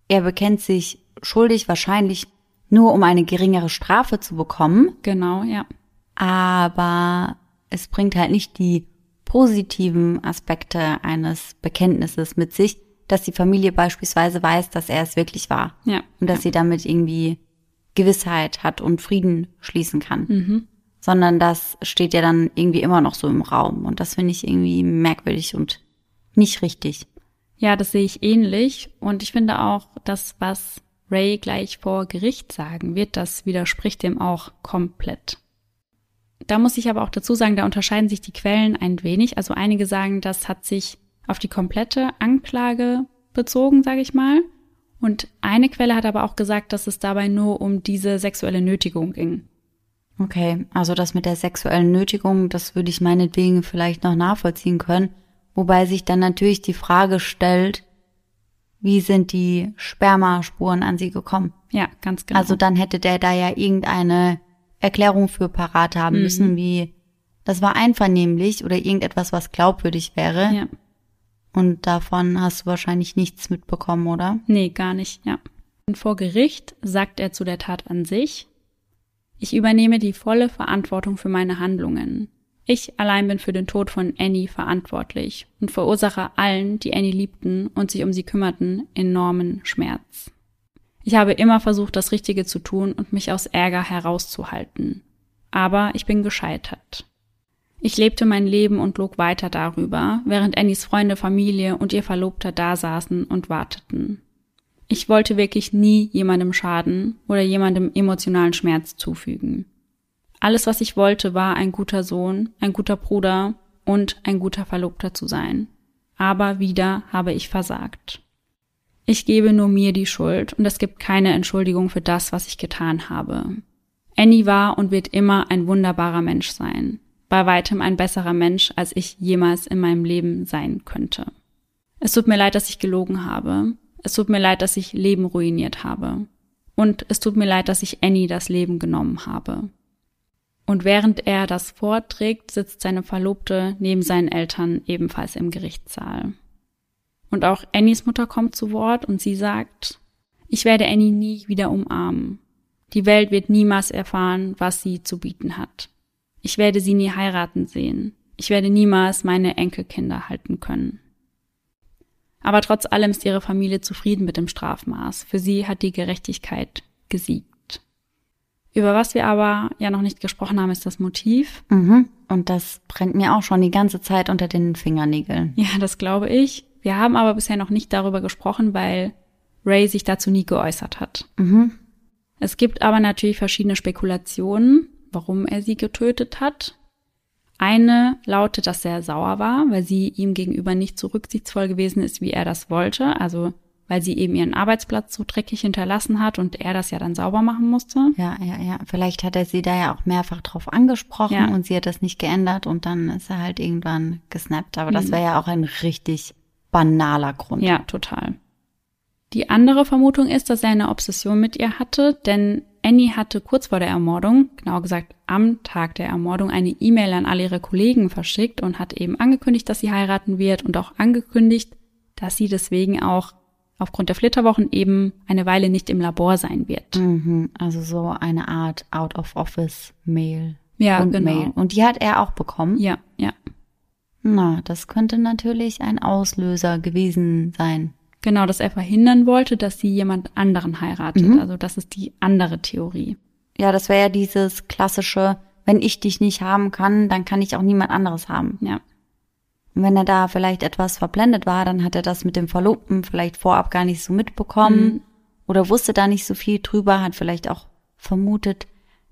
er bekennt sich schuldig wahrscheinlich nur um eine geringere Strafe zu bekommen. Genau, ja. Aber es bringt halt nicht die positiven Aspekte eines Bekenntnisses mit sich, dass die Familie beispielsweise weiß, dass er es wirklich war. Ja. Und dass ja. sie damit irgendwie Gewissheit hat und Frieden schließen kann. Mhm. Sondern das steht ja dann irgendwie immer noch so im Raum. Und das finde ich irgendwie merkwürdig und nicht richtig. Ja, das sehe ich ähnlich. Und ich finde auch, das, was Ray gleich vor Gericht sagen wird, das widerspricht dem auch komplett. Da muss ich aber auch dazu sagen, da unterscheiden sich die Quellen ein wenig. Also einige sagen, das hat sich auf die komplette Anklage bezogen, sage ich mal. Und eine Quelle hat aber auch gesagt, dass es dabei nur um diese sexuelle Nötigung ging. Okay, also das mit der sexuellen Nötigung, das würde ich meinetwegen vielleicht noch nachvollziehen können. Wobei sich dann natürlich die Frage stellt, wie sind die Spermaspuren an sie gekommen? Ja, ganz genau. Also dann hätte der da ja irgendeine Erklärung für parat haben mhm. müssen, wie das war einvernehmlich oder irgendetwas, was glaubwürdig wäre. Ja. Und davon hast du wahrscheinlich nichts mitbekommen, oder? Nee, gar nicht, ja. Und vor Gericht sagt er zu der Tat an sich, ich übernehme die volle Verantwortung für meine Handlungen. Ich allein bin für den Tod von Annie verantwortlich und verursache allen, die Annie liebten und sich um sie kümmerten, enormen Schmerz. Ich habe immer versucht, das Richtige zu tun und mich aus Ärger herauszuhalten. Aber ich bin gescheitert. Ich lebte mein Leben und log weiter darüber, während Annies Freunde, Familie und ihr Verlobter da saßen und warteten. Ich wollte wirklich nie jemandem schaden oder jemandem emotionalen Schmerz zufügen. Alles, was ich wollte, war ein guter Sohn, ein guter Bruder und ein guter Verlobter zu sein. Aber wieder habe ich versagt. Ich gebe nur mir die Schuld und es gibt keine Entschuldigung für das, was ich getan habe. Annie war und wird immer ein wunderbarer Mensch sein. Bei weitem ein besserer Mensch, als ich jemals in meinem Leben sein könnte. Es tut mir leid, dass ich gelogen habe. Es tut mir leid, dass ich Leben ruiniert habe. Und es tut mir leid, dass ich Annie das Leben genommen habe. Und während er das vorträgt, sitzt seine Verlobte neben seinen Eltern ebenfalls im Gerichtssaal. Und auch Annies Mutter kommt zu Wort und sie sagt, ich werde Annie nie wieder umarmen. Die Welt wird niemals erfahren, was sie zu bieten hat. Ich werde sie nie heiraten sehen. Ich werde niemals meine Enkelkinder halten können. Aber trotz allem ist ihre Familie zufrieden mit dem Strafmaß. Für sie hat die Gerechtigkeit gesiegt. Über was wir aber ja noch nicht gesprochen haben, ist das Motiv. Mhm. Und das brennt mir auch schon die ganze Zeit unter den Fingernägeln. Ja, das glaube ich. Wir haben aber bisher noch nicht darüber gesprochen, weil Ray sich dazu nie geäußert hat. Mhm. Es gibt aber natürlich verschiedene Spekulationen, warum er sie getötet hat. Eine lautet, dass er sauer war, weil sie ihm gegenüber nicht so rücksichtsvoll gewesen ist, wie er das wollte. Also weil sie eben ihren Arbeitsplatz so dreckig hinterlassen hat und er das ja dann sauber machen musste. Ja, ja, ja. Vielleicht hat er sie da ja auch mehrfach drauf angesprochen Ja. und sie hat das nicht geändert und dann ist er halt irgendwann gesnappt. Aber das Mhm. wäre ja auch ein richtig banaler Grund. Ja, total. Die andere Vermutung ist, dass er eine Obsession mit ihr hatte, denn Annie hatte kurz vor der Ermordung, genau gesagt am Tag der Ermordung, eine E-Mail an alle ihre Kollegen verschickt und hat eben angekündigt, dass sie heiraten wird und auch angekündigt, dass sie deswegen auch aufgrund der Flitterwochen eben eine Weile nicht im Labor sein wird. Mhm. Also so eine Art Out-of-Office-Mail. Ja, und genau. Mail. Und die hat er auch bekommen. Ja, ja. Na, das könnte natürlich ein Auslöser gewesen sein. Genau, dass er verhindern wollte, dass sie jemand anderen heiratet. Mhm. Also das ist die andere Theorie. Ja, das wäre ja dieses klassische, wenn ich dich nicht haben kann, dann kann ich auch niemand anderes haben. Ja. Und wenn er da vielleicht etwas verblendet war, dann hat er das mit dem Verlobten vielleicht vorab gar nicht so mitbekommen Mhm. oder wusste da nicht so viel drüber, hat vielleicht auch vermutet,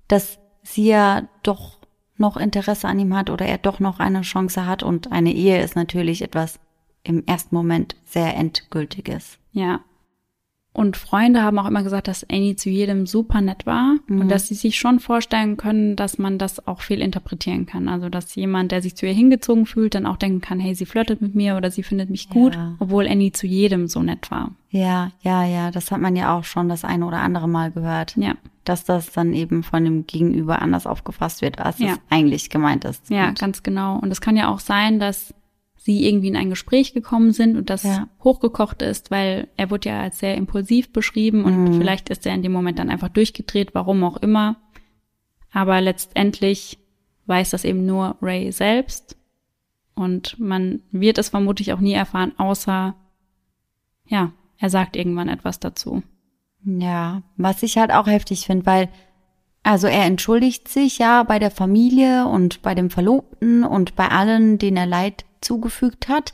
dass sie ja doch noch Interesse an ihm hat oder er doch noch eine Chance hat und eine Ehe ist natürlich etwas im ersten Moment sehr endgültiges. Ja. Und Freunde haben auch immer gesagt, dass Annie zu jedem super nett war Mhm. und dass sie sich schon vorstellen können, dass man das auch viel interpretieren kann. Also, dass jemand, der sich zu ihr hingezogen fühlt, dann auch denken kann, hey, sie flirtet mit mir oder sie findet mich gut, Ja. obwohl Annie zu jedem so nett war. Ja, ja, ja, das hat man ja auch schon das eine oder andere Mal gehört, Ja. dass das dann eben von dem Gegenüber anders aufgefasst wird, als Ja. es eigentlich gemeint ist. Ja, Und- ganz genau. Und es kann ja auch sein, dass sie irgendwie in ein Gespräch gekommen sind und das Ja. hochgekocht ist, weil er wurde ja als sehr impulsiv beschrieben und Mhm. vielleicht ist er in dem Moment dann einfach durchgedreht, warum auch immer. Aber letztendlich weiß das eben nur Ray selbst und man wird es vermutlich auch nie erfahren, außer, ja, er sagt irgendwann etwas dazu. Ja, was ich halt auch heftig finde, weil, also er entschuldigt sich ja bei der Familie und bei dem Verlobten und bei allen, denen er Leid zugefügt hat,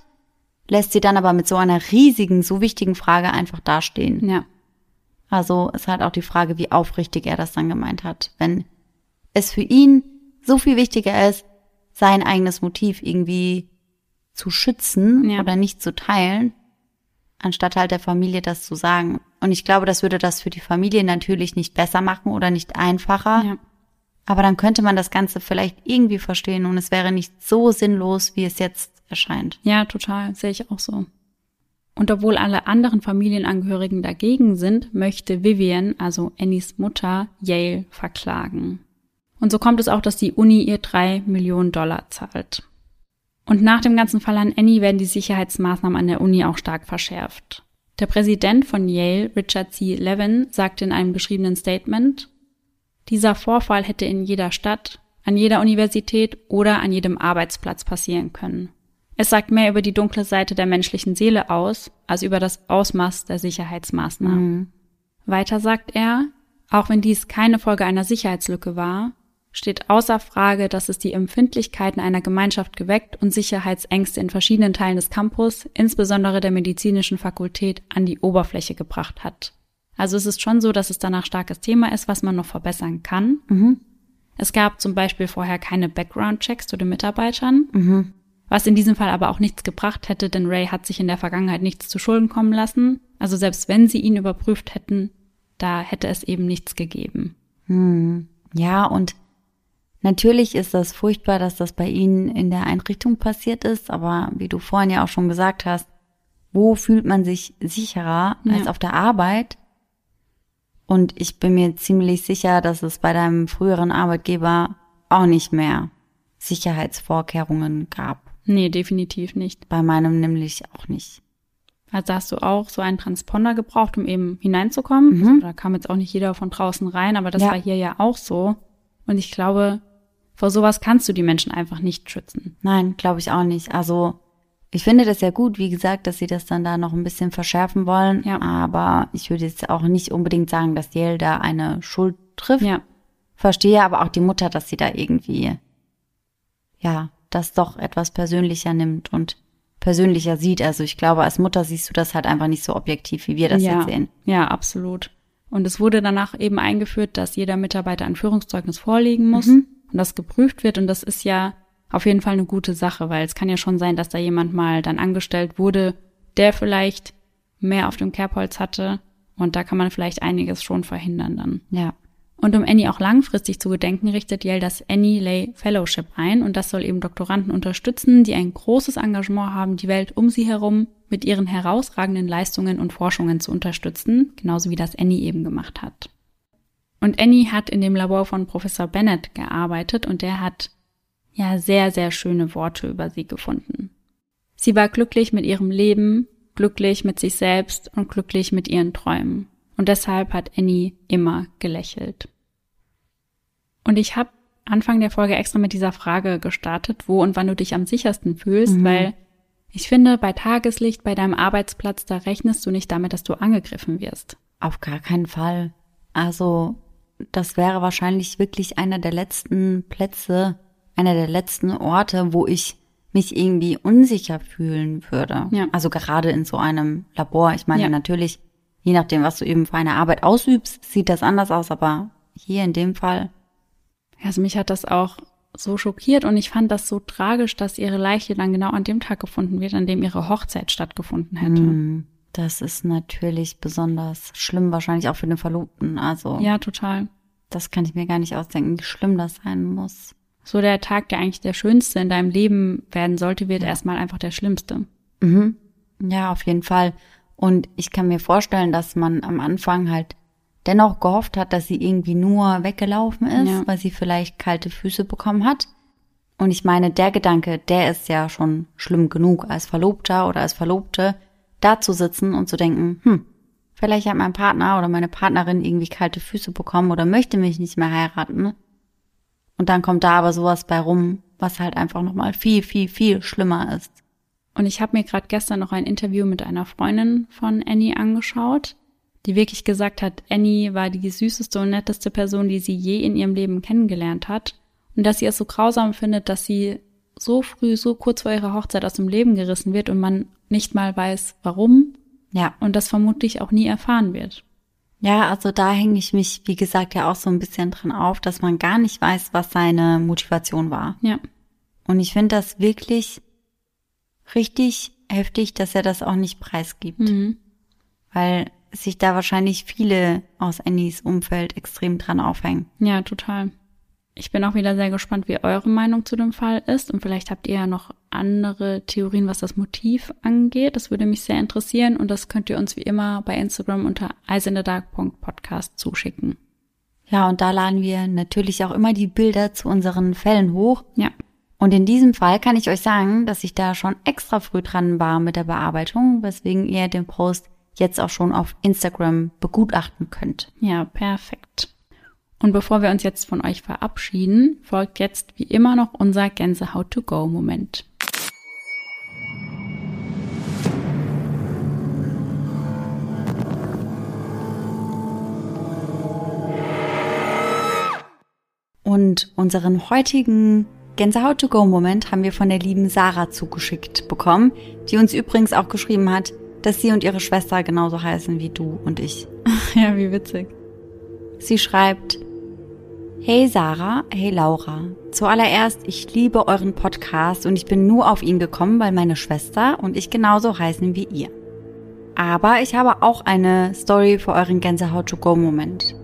lässt sie dann aber mit so einer riesigen, so wichtigen Frage einfach dastehen. Ja, Also ist halt auch die Frage, wie aufrichtig er das dann gemeint hat. Wenn es für ihn so viel wichtiger ist, sein eigenes Motiv irgendwie zu schützen Ja. oder nicht zu teilen, anstatt halt der Familie das zu sagen. Und ich glaube, das würde das für die Familie natürlich nicht besser machen oder nicht einfacher. ja. Aber dann könnte man das Ganze vielleicht irgendwie verstehen und es wäre nicht so sinnlos, wie es jetzt erscheint. Ja, total, sehe ich auch so. Und obwohl alle anderen Familienangehörigen dagegen sind, möchte Vivian, also Annies Mutter, Yale verklagen. Und so kommt es auch, dass die Uni ihr drei Millionen Dollar zahlt. Und nach dem ganzen Fall an Annie werden die Sicherheitsmaßnahmen an der Uni auch stark verschärft. Der Präsident von Yale, Richard C. Levin, sagte in einem geschriebenen Statement, dieser Vorfall hätte in jeder Stadt, an jeder Universität oder an jedem Arbeitsplatz passieren können. Es sagt mehr über die dunkle Seite der menschlichen Seele aus, als über das Ausmaß der Sicherheitsmaßnahmen. Weiter sagt er, auch wenn dies keine Folge einer Sicherheitslücke war, steht außer Frage, dass es die Empfindlichkeiten einer Gemeinschaft geweckt und Sicherheitsängste in verschiedenen Teilen des Campus, insbesondere der medizinischen Fakultät, an die Oberfläche gebracht hat. Also es ist schon so, dass es danach starkes Thema ist, was man noch verbessern kann. Es gab zum Beispiel vorher keine Background-Checks zu den Mitarbeitern, Mhm. Was in diesem Fall aber auch nichts gebracht hätte, denn Ray hat sich in der Vergangenheit nichts zu Schulden kommen lassen. Also selbst wenn sie ihn überprüft hätten, da hätte es eben nichts gegeben. Hm. Ja, und natürlich ist das furchtbar, dass das bei Ihnen in der Einrichtung passiert ist, aber wie du vorhin ja auch schon gesagt hast, wo fühlt man sich sicherer Ja. als auf der Arbeit? Und ich bin mir ziemlich sicher, dass es bei deinem früheren Arbeitgeber auch nicht mehr Sicherheitsvorkehrungen gab. Nee, definitiv nicht. Bei meinem nämlich auch nicht. Also hast du auch so einen Transponder gebraucht, um eben hineinzukommen. Mhm. Also da kam jetzt auch nicht jeder von draußen rein, aber das Ja. war hier ja auch so. Und ich glaube, vor sowas kannst du die Menschen einfach nicht schützen. Nein, glaube ich auch nicht. Also ich finde das ja gut, wie gesagt, dass sie das dann da noch ein bisschen verschärfen wollen. Ja. Aber ich würde jetzt auch nicht unbedingt sagen, dass Yale da eine Schuld trifft. Ja, Verstehe aber auch die Mutter, dass sie da irgendwie, ja, das doch etwas persönlicher nimmt und persönlicher sieht. Also ich glaube, als Mutter siehst du das halt einfach nicht so objektiv, wie wir das ja, jetzt sehen. ja, absolut. Und es wurde danach eben eingeführt, dass jeder Mitarbeiter ein Führungszeugnis vorlegen muss Mhm. und das geprüft wird. Und das ist ja auf jeden Fall eine gute Sache, weil es kann ja schon sein, dass da jemand mal dann angestellt wurde, der vielleicht mehr auf dem Kerbholz hatte. Und da kann man vielleicht einiges schon verhindern dann. Ja. Und um Annie auch langfristig zu gedenken, richtet Yale das Annie Lay Fellowship ein und das soll eben Doktoranden unterstützen, die ein großes Engagement haben, die Welt um sie herum mit ihren herausragenden Leistungen und Forschungen zu unterstützen, genauso wie das Annie eben gemacht hat. Und Annie hat in dem Labor von Professor Bennett gearbeitet und der hat ja sehr, sehr schöne Worte über sie gefunden. Sie war glücklich mit ihrem Leben, glücklich mit sich selbst und glücklich mit ihren Träumen. Und deshalb hat Annie immer gelächelt. Und ich habe Anfang der Folge extra mit dieser Frage gestartet, wo und wann du dich am sichersten fühlst, Mhm. weil ich finde, bei Tageslicht, bei deinem Arbeitsplatz, da rechnest du nicht damit, dass du angegriffen wirst. Auf gar keinen Fall. Also, das wäre wahrscheinlich wirklich einer der letzten Plätze, einer der letzten Orte, wo ich mich irgendwie unsicher fühlen würde. Ja. Also gerade in so einem Labor. Ich meine Ja. natürlich, je nachdem, was du eben für eine Arbeit ausübst, sieht das anders aus, aber hier in dem Fall, Also mich hat das auch so schockiert und ich fand das so tragisch, dass ihre Leiche dann genau an dem Tag gefunden wird, an dem ihre Hochzeit stattgefunden hätte. hm, das ist natürlich besonders schlimm, wahrscheinlich auch für den Verlobten. Also, Ja, total. das kann ich mir gar nicht ausdenken, wie schlimm das sein muss. So der Tag, der eigentlich der schönste in deinem Leben werden sollte, wird erstmal einfach der schlimmste. Mhm. Ja, auf jeden Fall. Und ich kann mir vorstellen, dass man am Anfang halt dennoch gehofft hat, dass sie irgendwie nur weggelaufen ist, Ja. weil sie vielleicht kalte Füße bekommen hat. Und ich meine, der Gedanke, der ist ja schon schlimm genug, als Verlobter oder als Verlobte da zu sitzen und zu denken, hm, vielleicht hat mein Partner oder meine Partnerin irgendwie kalte Füße bekommen oder möchte mich nicht mehr heiraten. Und dann kommt da aber sowas bei rum, was halt einfach nochmal viel, viel, viel schlimmer ist. Und ich habe mir gerade gestern noch ein Interview mit einer Freundin von Annie angeschaut, die wirklich gesagt hat, Annie war die süßeste und netteste Person, die sie je in ihrem Leben kennengelernt hat. Und dass sie es so grausam findet, dass sie so früh, so kurz vor ihrer Hochzeit aus dem Leben gerissen wird und man nicht mal weiß, warum Ja. und das vermutlich auch nie erfahren wird. Ja, also da hänge ich mich, wie gesagt, ja auch so ein bisschen dran auf, dass man gar nicht weiß, was seine Motivation war. Ja, Und ich finde das wirklich richtig heftig, dass er das auch nicht preisgibt, mhm. weil sich da wahrscheinlich viele aus Annies Umfeld extrem dran aufhängen. ja, total. Ich bin auch wieder sehr gespannt, wie eure Meinung zu dem Fall ist. Und vielleicht habt ihr ja noch andere Theorien, was das Motiv angeht. Das würde mich sehr interessieren. Und das könnt ihr uns wie immer bei Instagram unter eisinthedark.podcast zuschicken. Ja, und da laden wir natürlich auch immer die Bilder zu unseren Fällen hoch. Ja, Und in diesem Fall kann ich euch sagen, dass ich da schon extra früh dran war mit der Bearbeitung, weswegen ihr den Post jetzt auch schon auf Instagram begutachten könnt. ja, perfekt. Und bevor wir uns jetzt von euch verabschieden, folgt jetzt wie immer noch unser Gänsehaut-to-go-Moment. Und unseren heutigen Gänsehaut-to-go-Moment haben wir von der lieben Sarah zugeschickt bekommen, die uns übrigens auch geschrieben hat, dass sie und ihre Schwester genauso heißen wie du und ich. ja, wie witzig. Sie schreibt, Hey Sarah, hey Laura. Zuallererst, ich liebe euren Podcast und ich bin nur auf ihn gekommen, weil meine Schwester und ich genauso heißen wie ihr. Aber ich habe auch eine Story für euren Gänsehaut-to-go-Moment.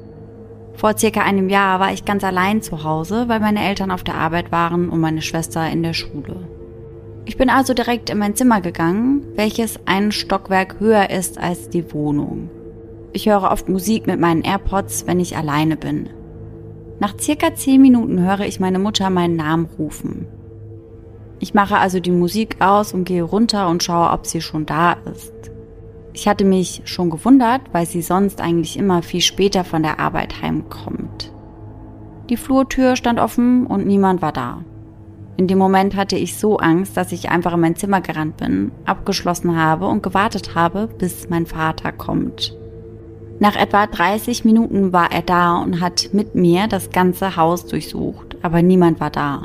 Vor circa einem Jahr war ich ganz allein zu Hause, weil meine Eltern auf der Arbeit waren und meine Schwester in der Schule. Ich bin also direkt in mein Zimmer gegangen, welches ein Stockwerk höher ist als die Wohnung. Ich höre oft Musik mit meinen AirPods, wenn ich alleine bin. Nach circa zehn Minuten höre ich meine Mutter meinen Namen rufen. Ich mache also die Musik aus und gehe runter und schaue, ob sie schon da ist. Ich hatte mich schon gewundert, weil sie sonst eigentlich immer viel später von der Arbeit heimkommt. Die Flurtür stand offen und niemand war da. In dem Moment hatte ich so Angst, dass ich einfach in mein Zimmer gerannt bin, abgeschlossen habe und gewartet habe, bis mein Vater kommt. Nach etwa 30 Minuten war er da und hat mit mir das ganze Haus durchsucht, aber niemand war da.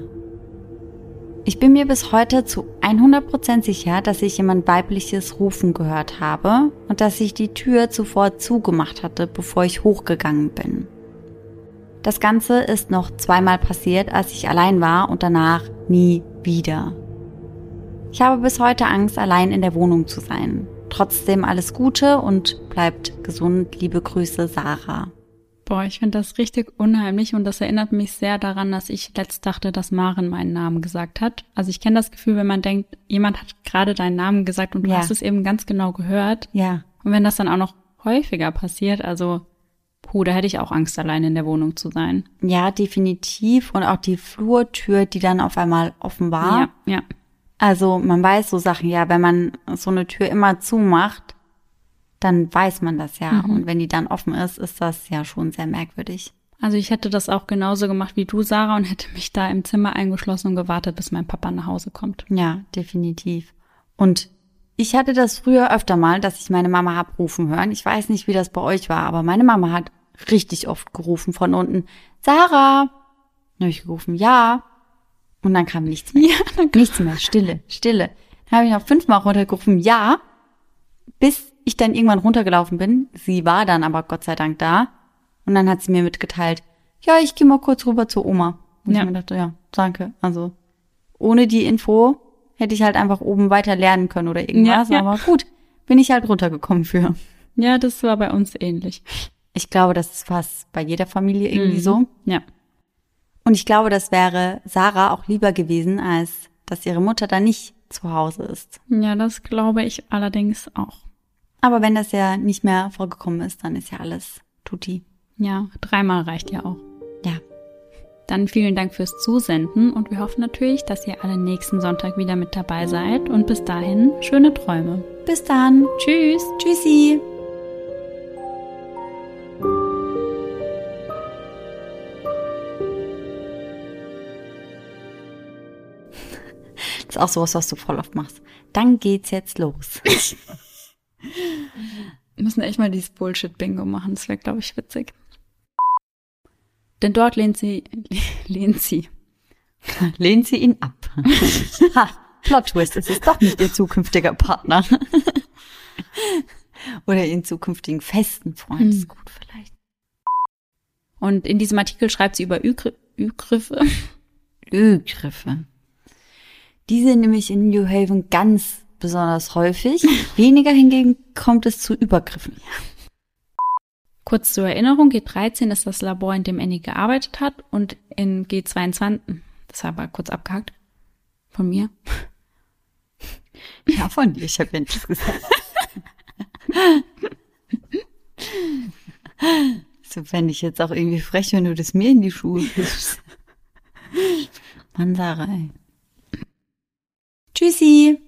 Ich bin mir bis heute zu 100% sicher, dass ich jemand weibliches Rufen gehört habe und dass ich die Tür zuvor zugemacht hatte, bevor ich hochgegangen bin. Das Ganze ist noch zweimal passiert, als ich allein war und danach nie wieder. Ich habe bis heute Angst, allein in der Wohnung zu sein. Trotzdem alles Gute und bleibt gesund. Liebe Grüße, Sarah. Boah, ich finde das richtig unheimlich und das erinnert mich sehr daran, dass ich letzt dachte, dass Maren meinen Namen gesagt hat. Also ich kenne das Gefühl, wenn man denkt, jemand hat gerade deinen Namen gesagt und du ja. hast es eben ganz genau gehört. Ja. Und wenn das dann auch noch häufiger passiert, also puh, da hätte ich auch Angst, allein in der Wohnung zu sein. Ja, definitiv. Und auch die Flurtür, die dann auf einmal offen war. Ja, ja. Also man weiß so Sachen ja, wenn man so eine Tür immer zumacht, dann weiß man das ja. Mhm. Und wenn die dann offen ist, ist das ja schon sehr merkwürdig. Also ich hätte das auch genauso gemacht wie du, Sarah, und hätte mich da im Zimmer eingeschlossen und gewartet, bis mein Papa nach Hause kommt. Ja, definitiv. Und ich hatte das früher öfter mal, dass ich meine Mama hab rufen hören. Ich weiß nicht, wie das bei euch war, aber meine Mama hat richtig oft gerufen von unten. Sarah! Dann habe ich gerufen, ja. Und dann kam nichts mehr. Ja, nichts mehr. Stille, Stille. Dann habe ich noch fünfmal runtergerufen, ja. Bis ich dann irgendwann runtergelaufen bin. Sie war dann aber Gott sei Dank da. Und dann hat sie mir mitgeteilt, ja, ich gehe mal kurz rüber zur Oma. Und ja. ich mir dachte, ja, danke. Also ohne die Info hätte ich halt einfach oben weiter lernen können oder irgendwas. Ja, ja. Aber gut, bin ich halt runtergekommen für. Ja, das war bei uns ähnlich. Ich glaube, das ist fast bei jeder Familie irgendwie mhm. so. Ja. Und ich glaube, das wäre Sarah auch lieber gewesen, als dass ihre Mutter da nicht zu Hause ist. Ja, das glaube ich allerdings auch. Aber wenn das ja nicht mehr vorgekommen ist, dann ist ja alles tutti. Ja, dreimal reicht ja auch. Ja. Dann vielen Dank fürs Zusenden und wir hoffen natürlich, dass ihr alle nächsten Sonntag wieder mit dabei seid und bis dahin schöne Träume. Bis dann. Tschüss. Tschüssi. Ist auch sowas, was du voll oft machst. Dann geht's jetzt los. Wir müssen echt mal dieses Bullshit-Bingo machen. Das wäre, glaube ich, witzig. Denn dort lehnt sie, lehnt sie. lehnt sie ihn ab. ha, Plot Twist, es ist doch nicht ihr zukünftiger Partner. Oder ihren zukünftigen festen Freund. Hm. Ist gut vielleicht. Und in diesem Artikel schreibt sie über Ü-Griffe. Ü-Griffe. Die sind nämlich in New Haven ganz besonders häufig. Weniger hingegen kommt es zu Übergriffen. Kurz zur Erinnerung, G13 ist das Labor, in dem Annie gearbeitet hat und in G22, das war aber kurz abgehakt, von mir. Ja, von dir, ich habe ja nichts gesagt. so fände ich jetzt auch irgendwie frech, wenn du das mir in die Schuhe gibst. Mann, Sarah, ey. Tschüssi.